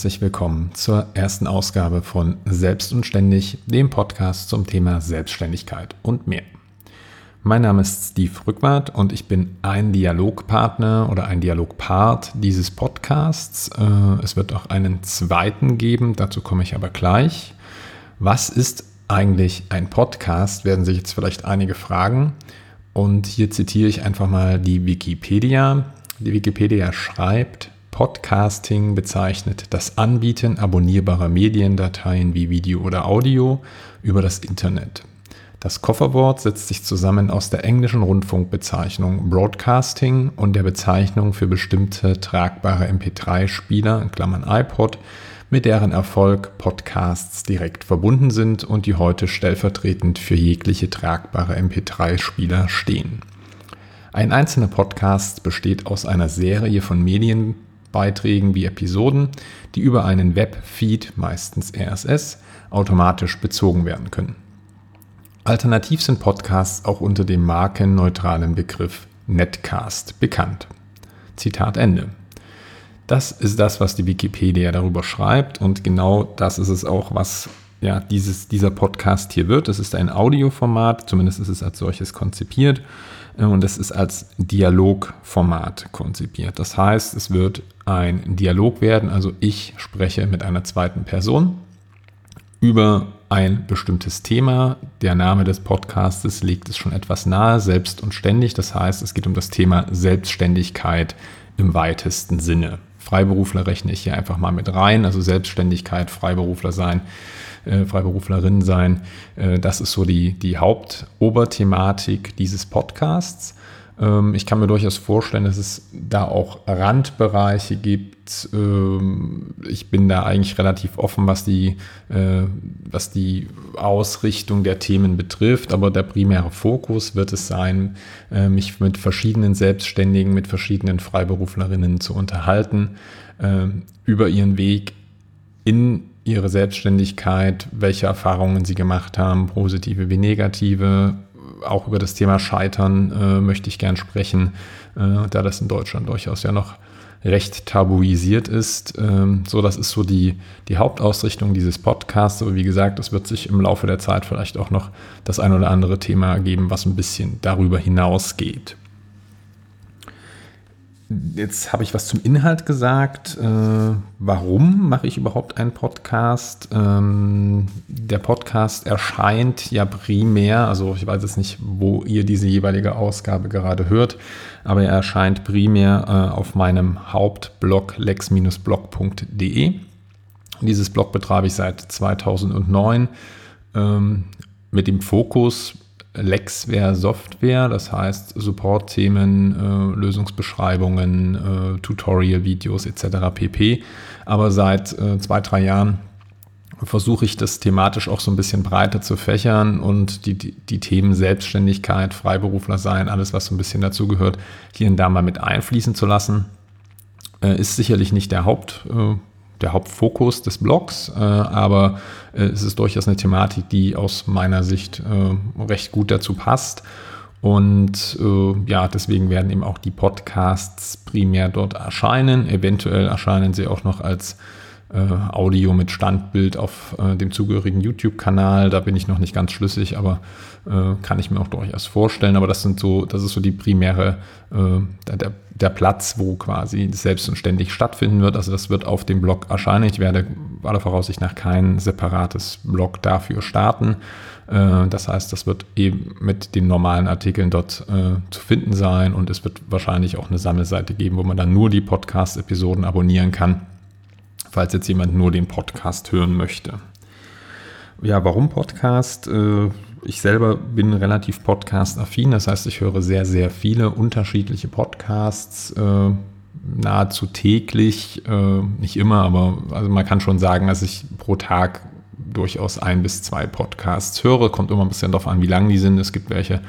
herzlich willkommen zur ersten Ausgabe von Selbst und Ständig, dem Podcast zum Thema Selbstständigkeit und mehr. Mein Name ist Steve Rückwart und ich bin ein Dialogpartner oder ein Dialogpart dieses Podcasts. Äh, es wird auch einen zweiten geben, dazu komme ich aber gleich. Was ist eigentlich ein Podcast, werden sich jetzt vielleicht einige fragen. Und hier zitiere ich einfach mal die Wikipedia. Die Wikipedia schreibt, Podcasting bezeichnet das Anbieten abonnierbarer Mediendateien wie Video oder Audio über das Internet. Das Kofferwort setzt sich zusammen aus der englischen Rundfunkbezeichnung Broadcasting und der Bezeichnung für bestimmte tragbare MP3-Spieler in Klammern iPod, mit deren Erfolg Podcasts direkt verbunden sind und die heute stellvertretend für jegliche tragbare MP3-Spieler stehen. Ein einzelner Podcast besteht aus einer Serie von Medienbeiträgen wie Episoden, die über einen Webfeed, meistens RSS, automatisch bezogen werden können. Alternativ sind Podcasts auch unter dem markenneutralen Begriff Netcast bekannt. Zitat Ende. Das ist das, was die Wikipedia darüber schreibt und genau das ist es auch, was ja, dieses, dieser Podcast hier wird. Es ist ein Audioformat, zumindest ist es als solches konzipiert und es ist als Dialogformat konzipiert. Das heißt, es wird ein Dialog werden, also ich spreche mit einer zweiten Person über ein bestimmtes Thema. Der Name des Podcastes legt es schon etwas nahe, selbst und ständig. Das heißt, es geht um das Thema Selbstständigkeit im weitesten Sinne. Freiberufler rechne ich hier einfach mal mit rein, also Selbstständigkeit, Freiberufler sein, äh, Freiberuflerin sein. Äh, das ist so die, die Hauptoberthematik dieses Podcasts. Ähm, ich kann mir durchaus vorstellen, dass es da auch Randbereiche gibt. Ähm, ich bin da eigentlich relativ offen, was die, äh, was die Ausrichtung der Themen betrifft, aber der primäre Fokus wird es sein, äh, mich mit verschiedenen Selbstständigen, mit verschiedenen Freiberuflerinnen zu unterhalten äh, über ihren Weg in ihre Selbstständigkeit, welche Erfahrungen sie gemacht haben, positive wie negative, auch über das Thema Scheitern äh, möchte ich gern sprechen, äh, da das in Deutschland durchaus ja noch recht tabuisiert ist. Ähm, so, das ist so die, die Hauptausrichtung dieses Podcasts. Aber wie gesagt, es wird sich im Laufe der Zeit vielleicht auch noch das ein oder andere Thema geben, was ein bisschen darüber hinausgeht. Jetzt habe ich was zum Inhalt gesagt. Äh, warum mache ich überhaupt einen Podcast? Ähm, der Podcast erscheint ja primär, also ich weiß jetzt nicht, wo ihr diese jeweilige Ausgabe gerade hört, aber er erscheint primär äh, auf meinem Hauptblog lex-blog.de. Dieses Blog betreibe ich seit 2009 ähm, mit dem Fokus Lexware Software, das heißt Support-Themen, äh, Lösungsbeschreibungen, äh, Tutorial-Videos etc. pp. Aber seit äh, zwei, drei Jahren versuche ich das thematisch auch so ein bisschen breiter zu fächern und die, die, die Themen Selbstständigkeit, Freiberufler sein, alles, was so ein bisschen dazugehört, hier und da mal mit einfließen zu lassen. Äh, ist sicherlich nicht der Haupt äh, der Hauptfokus des Blogs, äh, aber äh, es ist durchaus eine Thematik, die aus meiner Sicht äh, recht gut dazu passt. Und äh, ja, deswegen werden eben auch die Podcasts primär dort erscheinen. Eventuell erscheinen sie auch noch als Audio mit Standbild auf äh, dem zugehörigen YouTube-Kanal. Da bin ich noch nicht ganz schlüssig, aber kann ich mir auch durchaus vorstellen. Aber das sind so, das ist so die primäre, der, der Platz, wo quasi selbst und ständig stattfinden wird. Also das wird auf dem Blog erscheinen. Ich werde aller Voraussicht nach kein separates Blog dafür starten. Äh, das heißt, das wird eben mit den normalen Artikeln dort äh, zu finden sein und es wird wahrscheinlich auch eine Sammelseite geben, wo man dann nur die Podcast-Episoden abonnieren kann, falls jetzt jemand nur den Podcast hören möchte. Ja, warum Podcast? Äh, ich selber bin relativ podcast-affin, das heißt, ich höre sehr, sehr viele unterschiedliche Podcasts, äh, nahezu täglich, äh, nicht immer, aber also man kann schon sagen, dass ich pro Tag durchaus ein bis zwei Podcasts höre. Kommt immer ein bisschen darauf an, wie lang die sind. Es gibt welche,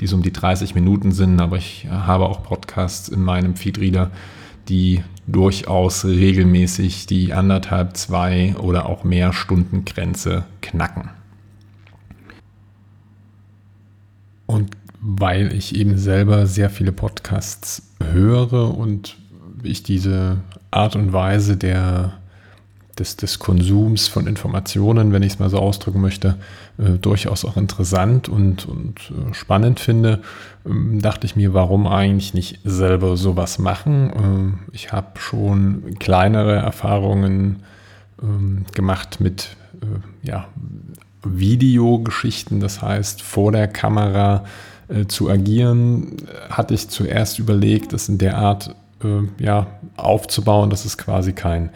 die so um die 30 Minuten sind, aber ich habe auch Podcasts in meinem Feedreader, die durchaus regelmäßig die anderthalb, zwei oder auch mehr Stunden Grenze knacken. Und weil ich eben selber sehr viele Podcasts höre und ich diese Art und Weise der des, des Konsums von Informationen, wenn ich es mal so ausdrücken möchte, äh, durchaus auch interessant und, und äh, spannend finde, ähm, dachte ich mir, warum eigentlich nicht selber sowas machen? Äh, ich habe schon kleinere Erfahrungen ähm, gemacht mit äh, ja, Videogeschichten, das heißt vor der Kamera äh, zu agieren, hatte ich zuerst überlegt, das in der Art äh, ja, aufzubauen, dass es quasi kein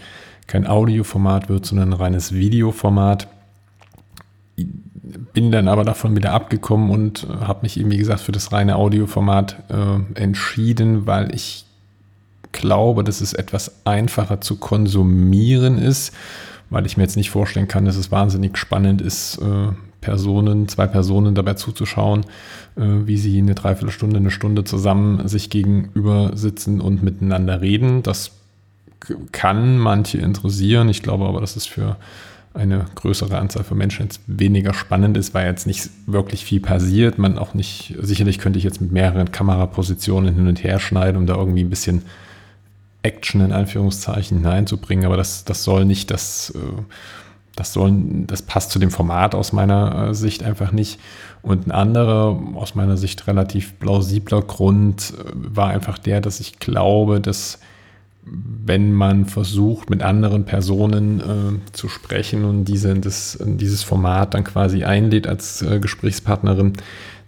kein Audioformat wird, sondern ein reines Videoformat. Bin dann aber davon wieder abgekommen und habe mich eben, wie gesagt, für das reine Audioformat äh, entschieden, weil ich glaube, dass es etwas einfacher zu konsumieren ist, weil ich mir jetzt nicht vorstellen kann, dass es wahnsinnig spannend ist, äh, Personen, zwei Personen dabei zuzuschauen, äh, wie sie eine Dreiviertelstunde, eine Stunde zusammen sich gegenüber sitzen und miteinander reden. Das kann manche interessieren. Ich glaube aber, dass es für eine größere Anzahl von Menschen jetzt weniger spannend ist, weil jetzt nicht wirklich viel passiert. Man auch nicht, sicherlich könnte ich jetzt mit mehreren Kamerapositionen hin und her schneiden, um da irgendwie ein bisschen Action in Anführungszeichen hineinzubringen, aber das, das soll nicht das, äh, das soll, das passt zu dem Format aus meiner äh, Sicht einfach nicht. Und ein anderer, aus meiner Sicht relativ plausibler Grund äh, war einfach der, dass ich glaube, dass wenn man versucht, mit anderen Personen äh, zu sprechen und diese, das, dieses Format dann quasi einlädt als äh, Gesprächspartnerin,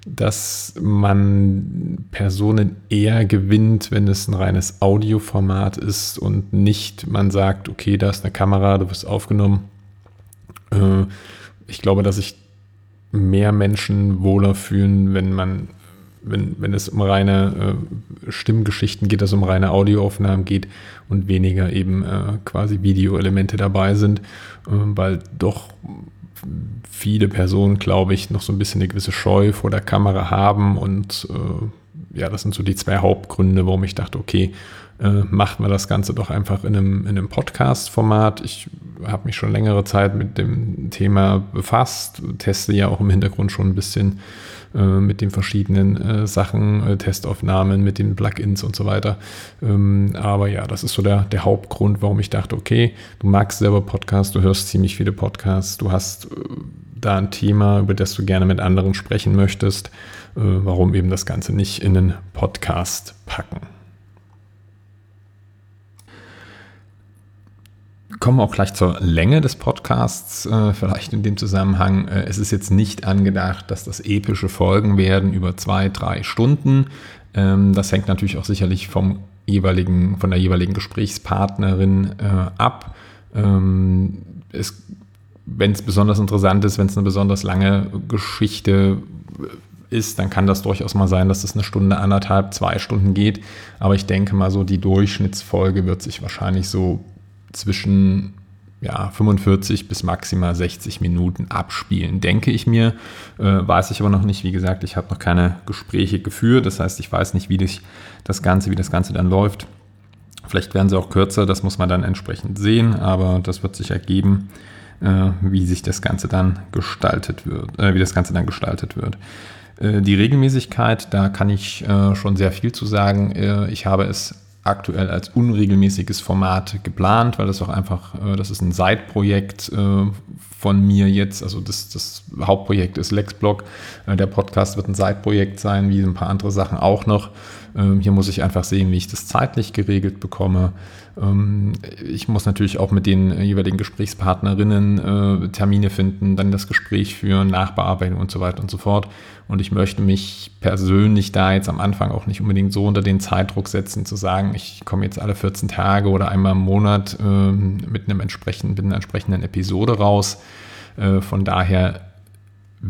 dass man Personen eher gewinnt, wenn es ein reines Audioformat ist und nicht man sagt, okay, da ist eine Kamera, du wirst aufgenommen. Äh, ich glaube, dass sich mehr Menschen wohler fühlen, wenn man wenn, wenn es um reine äh, Stimmgeschichten geht, dass es um reine Audioaufnahmen geht und weniger eben äh, quasi Videoelemente dabei sind, äh, weil doch viele Personen, glaube ich, noch so ein bisschen eine gewisse Scheu vor der Kamera haben und äh, ja, das sind so die zwei Hauptgründe, warum ich dachte, okay, äh, macht man das Ganze doch einfach in einem, in einem Podcast-Format. Ich habe mich schon längere Zeit mit dem Thema befasst, teste ja auch im Hintergrund schon ein bisschen äh, mit den verschiedenen äh, Sachen, äh, Testaufnahmen, mit den Plugins und so weiter. Ähm, aber ja, das ist so der, der Hauptgrund, warum ich dachte, okay, du magst selber Podcasts, du hörst ziemlich viele Podcasts, du hast da ein Thema, über das du gerne mit anderen sprechen möchtest. warum eben das Ganze nicht in einen Podcast packen? Kommen wir auch gleich zur Länge des Podcasts, äh, vielleicht in dem Zusammenhang. Äh, es ist jetzt nicht angedacht, dass das epische Folgen werden über zwei, drei Stunden. Ähm, das hängt natürlich auch sicherlich vom jeweiligen, von der jeweiligen Gesprächspartnerin äh, ab. Ähm, wenn es besonders interessant ist, wenn es eine besonders lange Geschichte ist, dann kann das durchaus mal sein, dass es eine Stunde, anderthalb, zwei Stunden geht. Aber ich denke mal so, die Durchschnittsfolge wird sich wahrscheinlich so zwischen ja, 45 bis maximal 60 Minuten abspielen, denke ich mir. Äh, weiß ich aber noch nicht. Wie gesagt, ich habe noch keine Gespräche geführt. Das heißt, ich weiß nicht, wie das Ganze, wie das Ganze dann läuft. Vielleicht werden sie auch kürzer, das muss man dann entsprechend sehen, aber das wird sich ergeben, äh, wie sich das Ganze dann gestaltet wird, äh, wie das Ganze dann gestaltet wird. Äh, die Regelmäßigkeit, da kann ich äh, schon sehr viel zu sagen. Äh, ich habe es aktuell als unregelmäßiges Format geplant, weil das auch einfach, äh, das ist ein Side-Projekt äh, von mir jetzt. Also das, das Hauptprojekt ist Lexblog. Äh, der Podcast wird ein Side-Projekt sein, wie ein paar andere Sachen auch noch. Ähm, hier muss ich einfach sehen, wie ich das zeitlich geregelt bekomme. Ähm, ich muss natürlich auch mit den jeweiligen Gesprächspartnerinnen Termine finden, dann das Gespräch führen, Nachbearbeitung und so weiter und so fort. Und ich möchte mich persönlich da jetzt am Anfang auch nicht unbedingt so unter den Zeitdruck setzen, zu sagen, ich komme jetzt alle 14 Tage oder einmal im Monat äh, mit, einem entsprechenden, mit einer entsprechenden Episode raus. Äh, von daher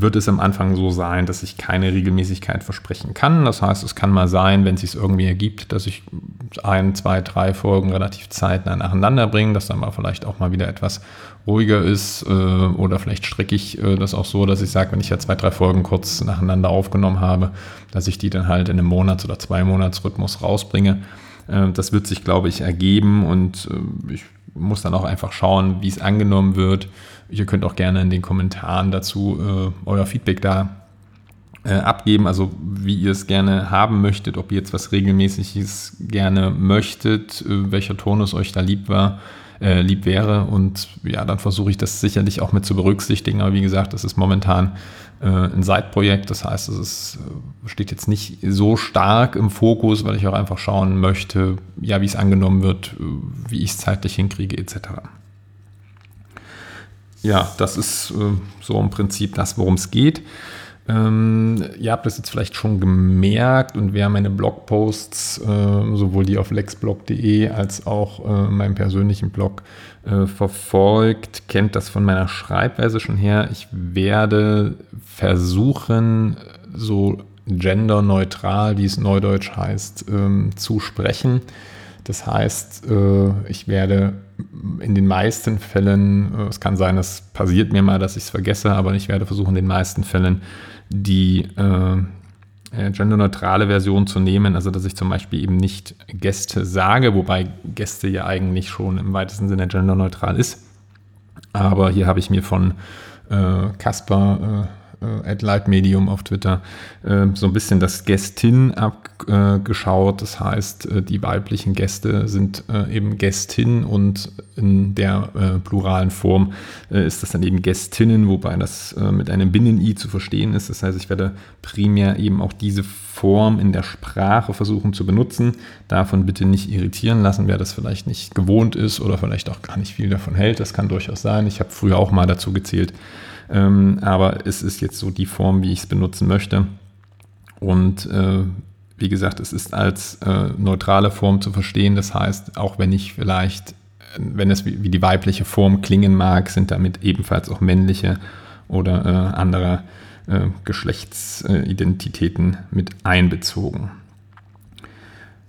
wird es am Anfang so sein, dass ich keine Regelmäßigkeit versprechen kann. Das heißt, es kann mal sein, wenn es sich irgendwie ergibt, dass ich ein, zwei, drei Folgen relativ zeitnah nacheinander bringe, dass dann mal vielleicht auch mal wieder etwas ruhiger ist äh, oder vielleicht strecke ich äh, das auch so, dass ich sage, wenn ich ja zwei, drei Folgen kurz nacheinander aufgenommen habe, dass ich die dann halt in einem Monats- oder zwei Monats-Rhythmus rausbringe. Äh, das wird sich, glaube ich, ergeben und äh, ich muss dann auch einfach schauen, wie es angenommen wird. Ihr könnt auch gerne in den Kommentaren dazu äh, euer Feedback da äh, abgeben, also wie ihr es gerne haben möchtet, ob ihr jetzt was Regelmäßiges gerne möchtet, welcher Tonus euch da lieb war. äh, lieb wäre. Und ja, dann versuche ich das sicherlich auch mit zu berücksichtigen. Aber wie gesagt, das ist momentan äh, ein Side-Projekt. Das heißt, es ist, äh, steht jetzt nicht so stark im Fokus, weil ich auch einfach schauen möchte, ja, wie es angenommen wird, äh, wie ich es zeitlich hinkriege, etc. Ja, das ist äh, so im Prinzip das, worum es geht. Ähm, ihr habt das jetzt vielleicht schon gemerkt und wer meine Blogposts, äh, sowohl die auf lexblog.de als auch äh, meinem persönlichen Blog äh, verfolgt, kennt das von meiner Schreibweise schon her. Ich werde versuchen, so genderneutral, wie es neudeutsch heißt, ähm, zu sprechen. Das heißt, äh, ich werde in den meisten Fällen, äh, es kann sein, es passiert mir mal, dass ich es vergesse, aber ich werde versuchen, in den meisten Fällen die äh, äh, genderneutrale Version zu nehmen, also dass ich zum Beispiel eben nicht Gäste sage, wobei Gäste ja eigentlich schon im weitesten Sinne genderneutral ist. Aber hier habe ich mir von äh, Kasper äh, at Medium auf Twitter, äh, so ein bisschen das Gästin abgeschaut. Das heißt, äh, die weiblichen Gäste sind eben Gästin und in der pluralen Form ist das dann eben Gästinnen, wobei das mit einem Binnen-I zu verstehen ist. Das heißt, ich werde primär eben auch diese Form in der Sprache versuchen zu benutzen. Davon bitte nicht irritieren lassen, wer das vielleicht nicht gewohnt ist oder vielleicht auch gar nicht viel davon hält. Das kann durchaus sein. Ich habe früher auch mal dazu gezählt, ähm, aber es ist jetzt so die Form, wie ich es benutzen möchte. Und äh, wie gesagt, es ist als äh, neutrale Form zu verstehen. Das heißt, auch wenn ich vielleicht, wenn es wie, wie die weibliche Form klingen mag, sind damit ebenfalls auch männliche oder äh, andere äh, Geschlechtsidentitäten mit einbezogen.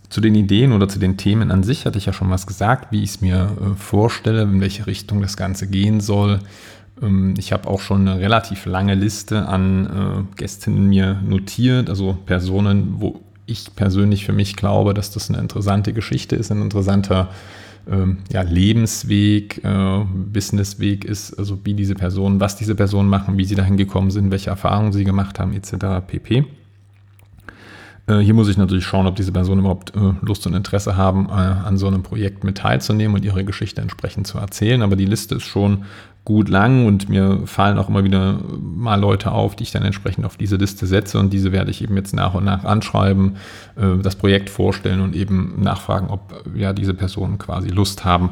Zu den Ideen oder zu den Themen an sich hatte ich ja schon was gesagt, wie ich es mir äh, vorstelle, in welche Richtung das Ganze gehen soll. Ähm, ich habe auch schon eine relativ lange Liste an äh, Gästinnen mir notiert, also Personen, wo ich persönlich für mich glaube, dass das eine interessante Geschichte ist, ein interessanter ähm, ja, Lebensweg, äh, Businessweg ist, also wie diese Personen, was diese Personen machen, wie sie dahin gekommen sind, welche Erfahrungen sie gemacht haben, etc. pp. Äh, hier muss ich natürlich schauen, ob diese Personen überhaupt äh, Lust und Interesse haben, äh, an so einem Projekt mit teilzunehmen und ihre Geschichte entsprechend zu erzählen. Aber die Liste ist schon gut lang und mir fallen auch immer wieder mal Leute auf, die ich dann entsprechend auf diese Liste setze und diese werde ich eben jetzt nach und nach anschreiben, äh, das Projekt vorstellen und eben nachfragen, ob ja diese Personen quasi Lust haben,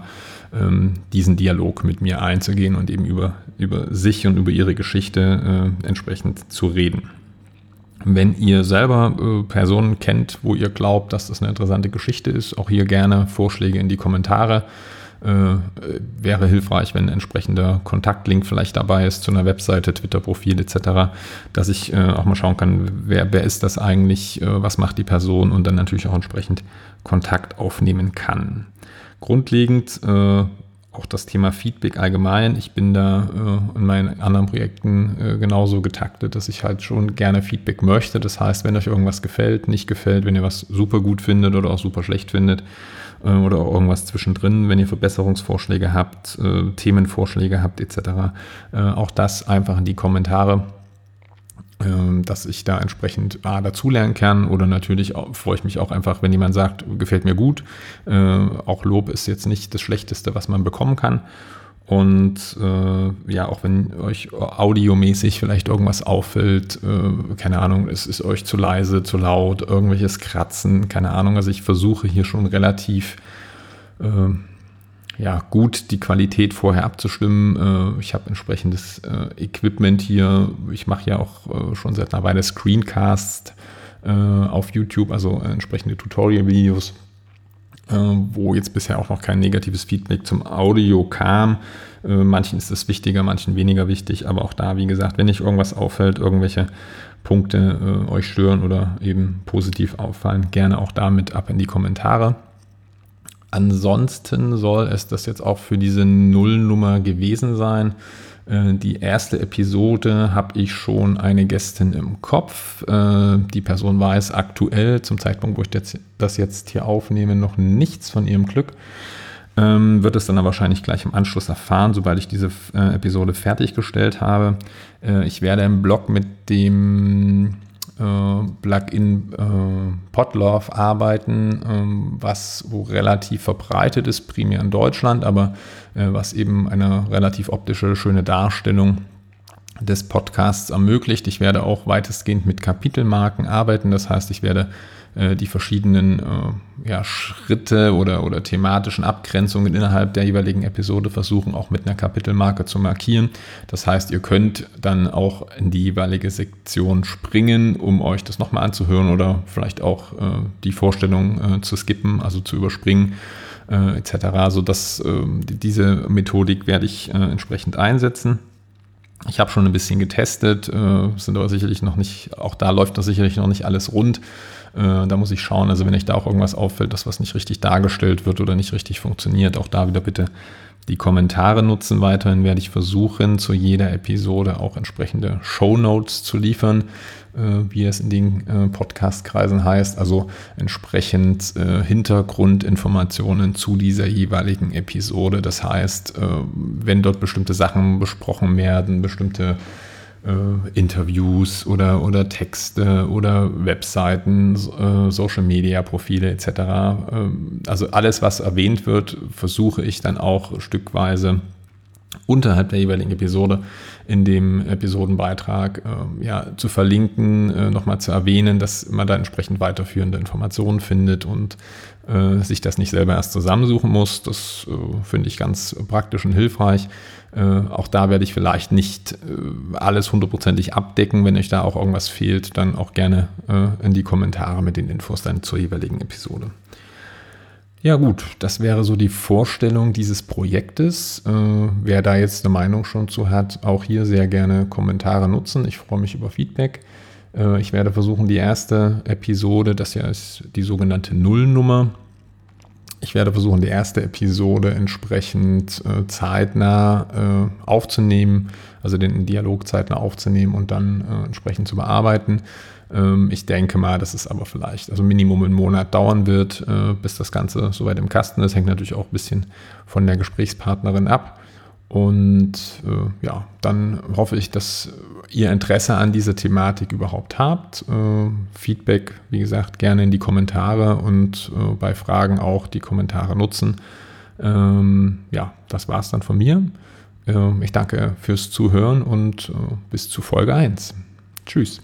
ähm, diesen Dialog mit mir einzugehen und eben über, über sich und über ihre Geschichte äh, entsprechend zu reden. Wenn ihr selber äh, Personen kennt, wo ihr glaubt, dass das eine interessante Geschichte ist, auch hier gerne Vorschläge in die Kommentare äh, wäre hilfreich, wenn ein entsprechender Kontaktlink vielleicht dabei ist zu einer Webseite, Twitter-Profil etc., dass ich äh, auch mal schauen kann, wer, wer ist das eigentlich, äh, was macht die Person und dann natürlich auch entsprechend Kontakt aufnehmen kann. Grundlegend äh, auch das Thema Feedback allgemein. Ich bin da äh, in meinen anderen Projekten äh, genauso getaktet, dass ich halt schon gerne Feedback möchte. Das heißt, wenn euch irgendwas gefällt, nicht gefällt, wenn ihr was super gut findet oder auch super schlecht findet, äh, oder auch irgendwas zwischendrin, wenn ihr Verbesserungsvorschläge habt, äh, Themenvorschläge habt etc. Äh, auch das einfach in die Kommentare dass ich da entsprechend A, dazulernen kann oder natürlich freue ich mich auch einfach, wenn jemand sagt, gefällt mir gut. auch Lob ist jetzt nicht das Schlechteste, was man bekommen kann. Und äh, ja, auch wenn euch audiomäßig vielleicht irgendwas auffällt, äh, keine Ahnung, es ist euch zu leise, zu laut, irgendwelches Kratzen, keine Ahnung. Also ich versuche hier schon relativ äh, ja, gut die Qualität vorher abzustimmen. Äh, ich habe entsprechendes äh, Equipment hier. Ich mache ja auch äh, schon seit einer Weile Screencasts auf YouTube, also entsprechende Tutorial-Videos wo jetzt bisher auch noch kein negatives Feedback zum Audio kam. Manchen ist es wichtiger, manchen weniger wichtig, aber auch da, wie gesagt, wenn euch irgendwas auffällt, irgendwelche Punkte euch stören oder eben positiv auffallen, gerne auch damit ab in die Kommentare. Ansonsten soll es das jetzt auch für diese Nullnummer gewesen sein. Äh, die erste Episode habe ich schon eine Gästin im Kopf. Äh, die Person weiß aktuell zum Zeitpunkt, wo ich das jetzt hier aufnehme, noch nichts von ihrem Glück. Ähm, wird es dann aber wahrscheinlich gleich im Anschluss erfahren, sobald ich diese äh, Episode fertiggestellt habe. ich werde im Blog mit dem Plugin äh, Podlove arbeiten, ähm, was wo relativ verbreitet ist, primär in Deutschland, aber äh, was eben eine relativ optische, schöne Darstellung des Podcasts ermöglicht. Ich werde auch weitestgehend mit Kapitelmarken arbeiten. Das heißt, ich werde äh, die verschiedenen äh, ja, Schritte oder, oder thematischen Abgrenzungen innerhalb der jeweiligen Episode versuchen, auch mit einer Kapitelmarke zu markieren. Das heißt, ihr könnt dann auch in die jeweilige Sektion springen, um euch das nochmal anzuhören oder vielleicht auch äh, die Vorstellung äh, zu skippen, also zu überspringen. Äh, etc. Also das, ähm, diese Methodik werde ich äh, entsprechend einsetzen. Ich habe schon ein bisschen getestet, äh, sind aber sicherlich noch nicht, auch da läuft das sicherlich noch nicht alles rund. Äh, da muss ich schauen, also wenn euch da auch irgendwas auffällt, dass was nicht richtig dargestellt wird oder nicht richtig funktioniert, auch da wieder bitte die Kommentare nutzen. Weiterhin werde ich versuchen, zu jeder Episode auch entsprechende Show Notes zu liefern, äh, wie es in den äh, Podcast-Kreisen heißt. Also entsprechend äh, Hintergrundinformationen zu dieser jeweiligen Episode. Das heißt, äh, wenn dort bestimmte Sachen besprochen werden, bestimmte äh, Interviews oder, oder Texte oder Webseiten, äh, Social Media Profile etc. Ähm, also alles, was erwähnt wird, versuche ich dann auch stückweise unterhalb der jeweiligen Episode in dem Episodenbeitrag äh, ja, zu verlinken, äh, nochmal zu erwähnen, dass man da entsprechend weiterführende Informationen findet und äh, sich das nicht selber erst zusammensuchen muss. Das äh, finde ich ganz praktisch und hilfreich. Äh, auch da werde ich vielleicht nicht äh, alles hundertprozentig abdecken. Wenn euch da auch irgendwas fehlt, dann auch gerne in die Kommentare mit den Infos dann zur jeweiligen Episode. Ja gut, das wäre so die Vorstellung dieses Projektes. Äh, wer da jetzt eine Meinung schon zu hat, auch hier sehr gerne Kommentare nutzen. Ich freue mich über Feedback. Äh, ich werde versuchen, die erste Episode, das ja ist die sogenannte Nullnummer, ich werde versuchen, die erste Episode entsprechend äh, zeitnah äh, aufzunehmen, also den Dialog zeitnah aufzunehmen und dann äh, entsprechend zu bearbeiten. Ähm, ich denke mal, dass es aber vielleicht also Minimum einen Monat dauern wird, äh, bis das Ganze soweit im Kasten ist. Hängt natürlich auch ein bisschen von der Gesprächspartnerin ab. Und äh, ja, dann hoffe ich, dass ihr Interesse an dieser Thematik überhaupt habt. Äh, Feedback, wie gesagt, gerne in die Kommentare und bei Fragen auch die Kommentare nutzen. Ähm, ja, das war es dann von mir. Ähm, ich danke fürs Zuhören und bis zu Folge 1. Tschüss.